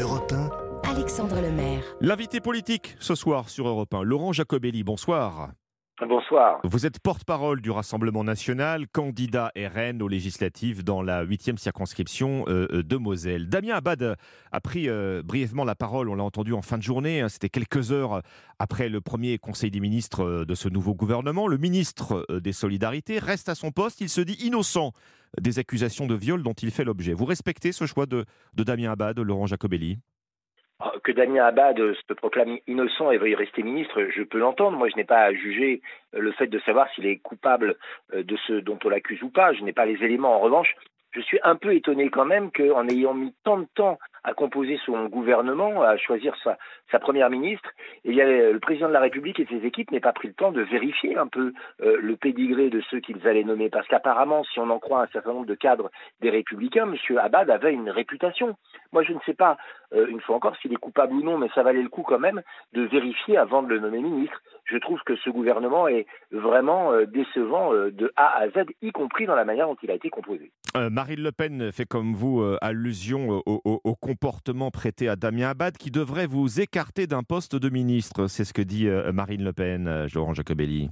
Europe 1, Alexandre Lemaire. L'invité politique ce soir sur Europe 1, Laurent Jacobelli, bonsoir. Bonsoir. Vous êtes porte-parole du Rassemblement national, candidat RN aux législatives dans la 8e circonscription euh, euh, de Moselle. Damien Abad a pris euh, brièvement la parole, on l'a entendu en fin de journée, hein, c'était quelques heures après le premier conseil des ministres de ce nouveau gouvernement. Le ministre des Solidarités reste à son poste, il se dit innocent des accusations de viol dont il fait l'objet. Vous respectez ce choix de, Damien Abad, Laurent Jacobelli? Ah, Que Damien Abad se proclame innocent et veuille rester ministre, je peux l'entendre. Moi, je n'ai pas à juger euh, le fait de savoir s'il est coupable euh, de ce dont on l'accuse ou pas. Je n'ai pas les éléments. En revanche, je suis un peu étonné quand même qu'en ayant mis tant de temps à composer son gouvernement, à choisir sa, première ministre, a le président de la République et ses équipes n'aient pas pris le temps de vérifier un peu euh, le pédigré de ceux qu'ils allaient nommer. Parce qu'apparemment, si on en croit un certain nombre de cadres des Républicains, M. Abad avait une réputation. Moi, je ne sais pas, euh, une fois encore, s'il est coupable ou non, mais ça valait le coup quand même de vérifier avant de le nommer ministre. Je trouve que ce gouvernement est vraiment euh, décevant euh, de A à Z, y compris dans la manière dont il a été composé. Euh, Marine Le Pen fait comme vous euh, allusion au, au- comportement prêté à Damien Abad qui devrait vous écarter d'un poste de ministre. C'est ce que dit euh, Marine Le Pen, euh, Laurent Jacobelli.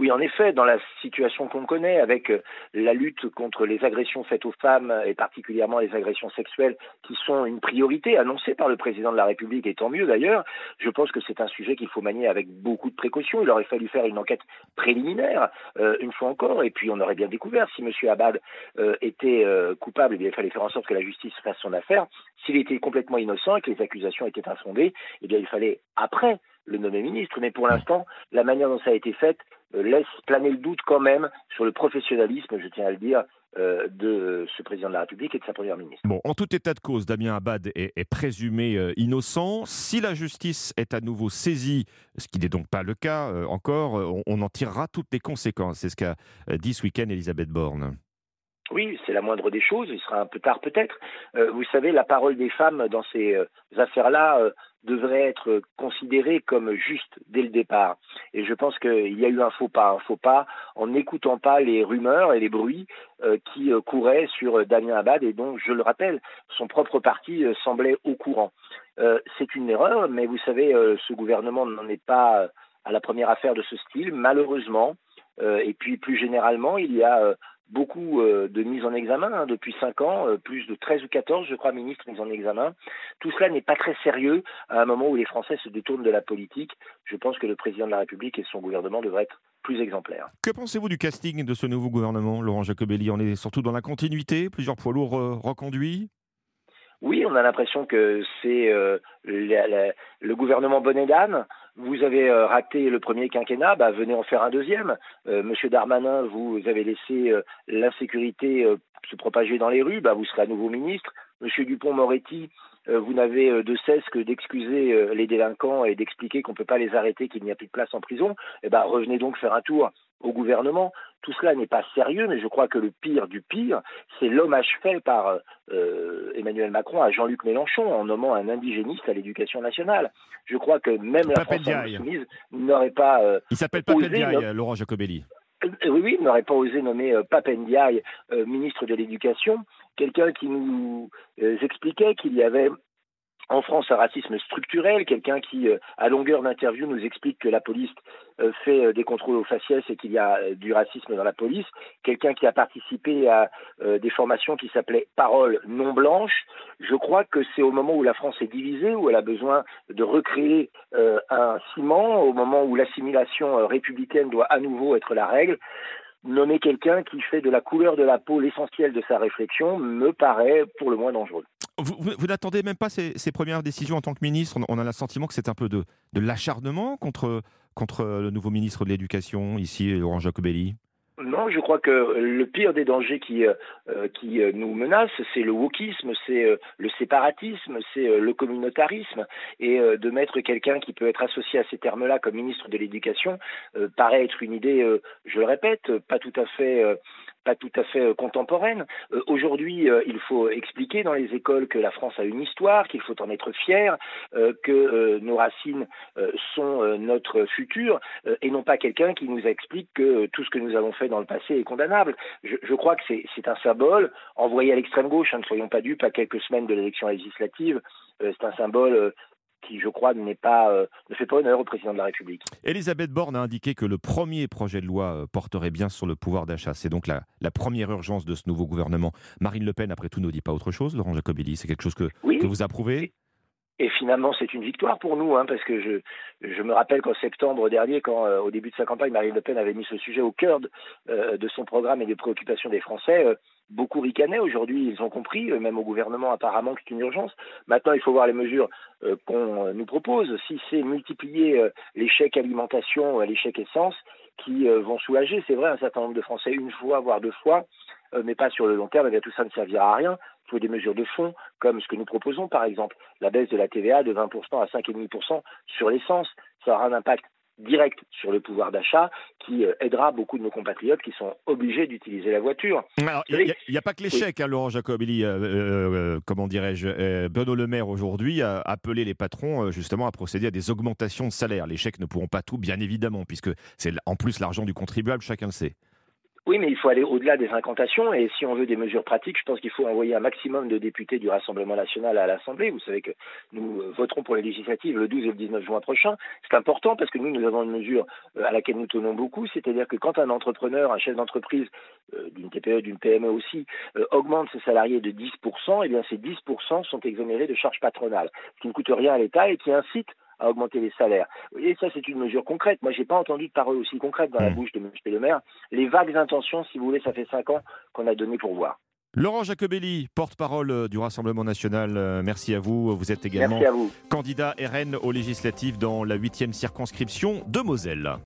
Oui, en effet, dans la situation qu'on connaît, avec euh, la lutte contre les agressions faites aux femmes et particulièrement les agressions sexuelles, qui sont une priorité annoncée par le président de la République, et tant mieux d'ailleurs, je pense que c'est un sujet qu'il faut manier avec beaucoup de précaution. Il aurait fallu faire une enquête préliminaire, euh, une fois encore, et puis on aurait bien découvert si M. Abad euh, était coupable, eh il fallait faire en sorte que la justice fasse son affaire. S'il était complètement innocent et que les accusations étaient infondées, eh bien, il fallait après le nommer ministre. Mais pour l'instant, la manière dont ça a été fait euh, laisse planer le doute quand même sur le professionnalisme, je tiens à le dire, euh, de ce président de la République et de sa première ministre. Bon, en tout état de cause, Damien Abad est, est présumé euh, innocent. Si la justice est à nouveau saisie, ce qui n'est donc pas le cas euh, encore, on, on en tirera toutes les conséquences. C'est ce qu'a dit ce week-end Elisabeth Borne. Oui, c'est la moindre des choses, il sera un peu tard peut-être. Euh, vous savez, la parole des femmes dans ces euh, affaires-là euh, devrait être considérée comme juste dès le départ. Et je pense qu'il y a eu un faux pas, un faux pas en n'écoutant pas les rumeurs et les bruits euh, qui euh, couraient sur Damien Abad et dont, je le rappelle, son propre parti euh, semblait au courant. C'est une erreur, mais vous savez, ce gouvernement n'en est pas à la première affaire de ce style, malheureusement. Et puis plus généralement, il y a beaucoup euh, de mises en examen hein, depuis cinq ans, euh, plus de 13 ou 14, je crois, ministres mis en examen. Tout cela n'est pas très sérieux à un moment où les Français se détournent de la politique. Je pense que le président de la République et son gouvernement devraient être plus exemplaires. Que pensez-vous du casting de ce nouveau gouvernement, Laurent Jacobelli? On est surtout dans la continuité, plusieurs poids lourds euh, reconduits? Oui, on a l'impression que c'est euh, le gouvernement bonnet d'âne. Vous avez euh, raté le premier quinquennat, bah, venez en faire un deuxième. Euh, Monsieur Darmanin, vous avez laissé euh, l'insécurité se propager dans les rues, bah, vous serez à nouveau ministre. Monsieur Dupont-Moretti, vous n'avez de cesse que d'excuser les délinquants et d'expliquer qu'on ne peut pas les arrêter, qu'il n'y a plus de place en prison. Eh ben, revenez donc faire un tour au gouvernement. Tout cela n'est pas sérieux, mais je crois que le pire du pire, c'est l'hommage fait par euh, Emmanuel Macron à Jean-Luc Mélenchon en nommant un indigéniste à l'éducation nationale. Je crois que même la France insoumise n'aurait pas euh, Il s'appelle Papendiaï, Laurent Jacobelli. euh, oui, oui, n'aurait pas osé nommer euh, Papendiaï ministre de l'Éducation, quelqu'un qui nous expliquait qu'il y avait en France un racisme structurel, quelqu'un qui, euh, à longueur d'interview, nous explique que la police euh, fait euh, des contrôles aux faciès et qu'il y a du racisme dans la police, quelqu'un qui a participé à des formations qui s'appelaient Paroles non blanches. Je crois que c'est au moment où la France est divisée, où elle a besoin de recréer un ciment, au moment où l'assimilation républicaine doit à nouveau être la règle, nommer quelqu'un qui fait de la couleur de la peau l'essentiel de sa réflexion me paraît pour le moins dangereux. Vous, n'attendez même pas ces, premières décisions en tant que ministre On, a le sentiment que c'est un peu de, l'acharnement contre, contre le nouveau ministre de l'Éducation, ici, Laurent Jacobelli. Non, je crois que le pire des dangers qui, euh, euh, qui euh, nous menacent, c'est le wokisme, c'est le séparatisme, c'est le communautarisme. Et de mettre quelqu'un qui peut être associé à ces termes-là comme ministre de l'Éducation paraît être une idée, je le répète, pas tout à fait pas tout à fait contemporaine. Aujourd'hui, il faut expliquer dans les écoles que la France a une histoire, qu'il faut en être fier, que nos racines sont notre futur, et non pas quelqu'un qui nous explique que tout ce que nous avons fait dans le passé est condamnable. Je, je crois que c'est un symbole envoyé à l'extrême gauche, hein, ne soyons pas dupes, à quelques semaines de l'élection législative. c'est un symbole qui, je crois, n'est pas, euh, ne fait pas honneur au président de la République. Elisabeth Borne a indiqué que le premier projet de loi euh, porterait bien sur le pouvoir d'achat. C'est donc la, la, première urgence de ce nouveau gouvernement. Marine Le Pen, après tout, ne dit pas autre chose, Laurent Jacobelli. C'est quelque chose que, que vous approuvez? Et finalement, c'est une victoire pour nous, hein, parce que je, me rappelle qu'en septembre dernier, quand euh, au début de sa campagne, Marine Le Pen avait mis ce sujet au cœur de, de son programme et des préoccupations des Français, beaucoup ricanaient. Aujourd'hui, ils ont compris, euh, même au gouvernement apparemment, que c'est une urgence. Maintenant, il faut voir les mesures euh, qu'on euh, nous propose. Si c'est multiplier les chèques alimentation, les chèques essence, qui vont soulager, c'est vrai, un certain nombre de Français une fois, voire deux fois, mais pas sur le long terme, eh tout ça ne servira à rien. Il faut des mesures de fond, comme ce que nous proposons, par exemple, la baisse de la TVA de 20% à 5,5% sur l'essence. Ça aura un impact direct sur le pouvoir d'achat qui euh, aidera beaucoup de nos compatriotes qui sont obligés d'utiliser la voiture. Il n'y a, pas que l'échec, hein, Laurent Jacobelli. Euh, euh, comment dirais-je Benoît Le Maire aujourd'hui a appelé les patrons justement à procéder à des augmentations de salaire. Les chèques ne pourront pas tout, bien évidemment, puisque c'est en plus l'argent du contribuable, chacun le sait. Oui, mais il faut aller au-delà des incantations et si on veut des mesures pratiques, je pense qu'il faut envoyer un maximum de députés du Rassemblement national à l'Assemblée. Vous savez que nous euh, voterons pour les législatives le 12 et le 19 juin prochain. C'est important parce que nous, nous avons une mesure euh, à laquelle nous tenons beaucoup, c'est-à-dire que quand un entrepreneur, un chef d'entreprise, euh, d'une TPE, d'une PME aussi, augmente ses salariés de 10%, eh bien ces 10% sont exonérés de charges patronales, qui ne coûte rien à l'État et qui incite à augmenter les salaires. Et ça, c'est une mesure concrète. Moi, j'ai pas entendu de parole aussi concrète dans la hmm. bouche de M. Le maire. Les vagues intentions, si vous voulez, ça fait cinq ans qu'on a donné pour voir. Laurent Jacobelli, porte-parole euh, du Rassemblement national, euh, merci à vous. Vous êtes également candidat RN aux législatives dans la 8e circonscription de Moselle.